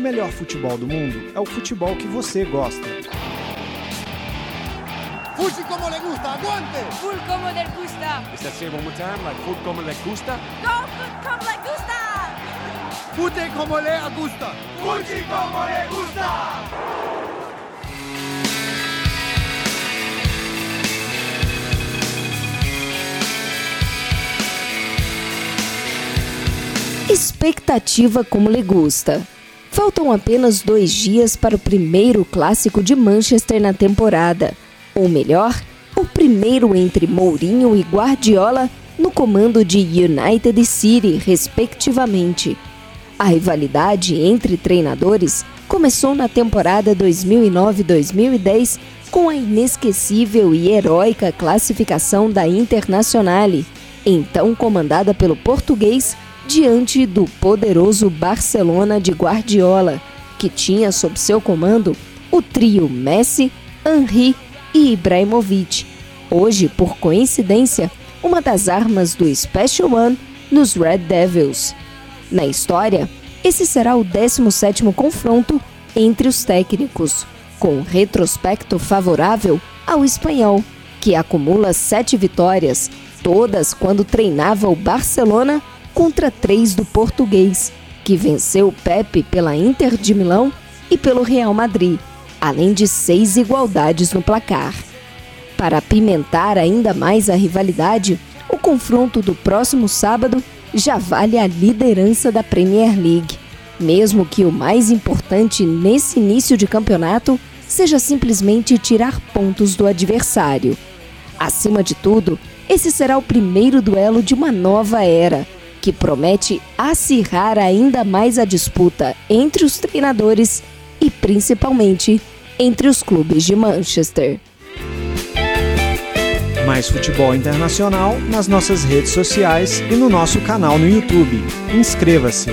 o melhor futebol do mundo é o futebol que você gosta. Fuji como le gusta, aguante! Full como le gusta. Is that say one more time? Like como le gusta? Go food como le gusta. Fute como le gusta! Fuji como le gusta. Expectativa como lhe gusta. Faltam apenas dois dias para o primeiro clássico de Manchester na temporada. Ou melhor, o primeiro entre Mourinho e Guardiola no comando de United e City, respectivamente. A rivalidade entre treinadores começou na temporada 2009-2010 com a inesquecível e heróica classificação da Internazionale, então comandada pelo português diante do poderoso Barcelona de Guardiola, que tinha sob seu comando o trio Messi, Henry e Ibrahimovic. Hoje, por coincidência, uma das armas do Special One nos Red Devils. Na história, esse será o 17º confronto entre os técnicos, com retrospecto favorável ao espanhol, que acumula sete vitórias, todas quando treinava o Barcelona contra três do português, que venceu o Pepe pela Inter de Milão e pelo Real Madrid, além de seis igualdades no placar. Para apimentar ainda mais a rivalidade, o confronto do próximo sábado já vale a liderança da Premier League, mesmo que o mais importante nesse início de campeonato seja simplesmente tirar pontos do adversário. Acima de tudo, esse será o primeiro duelo de uma nova era, que promete acirrar ainda mais a disputa entre os treinadores e principalmente entre os clubes de Manchester. Mais futebol internacional nas nossas redes sociais e no nosso canal no YouTube. Inscreva-se!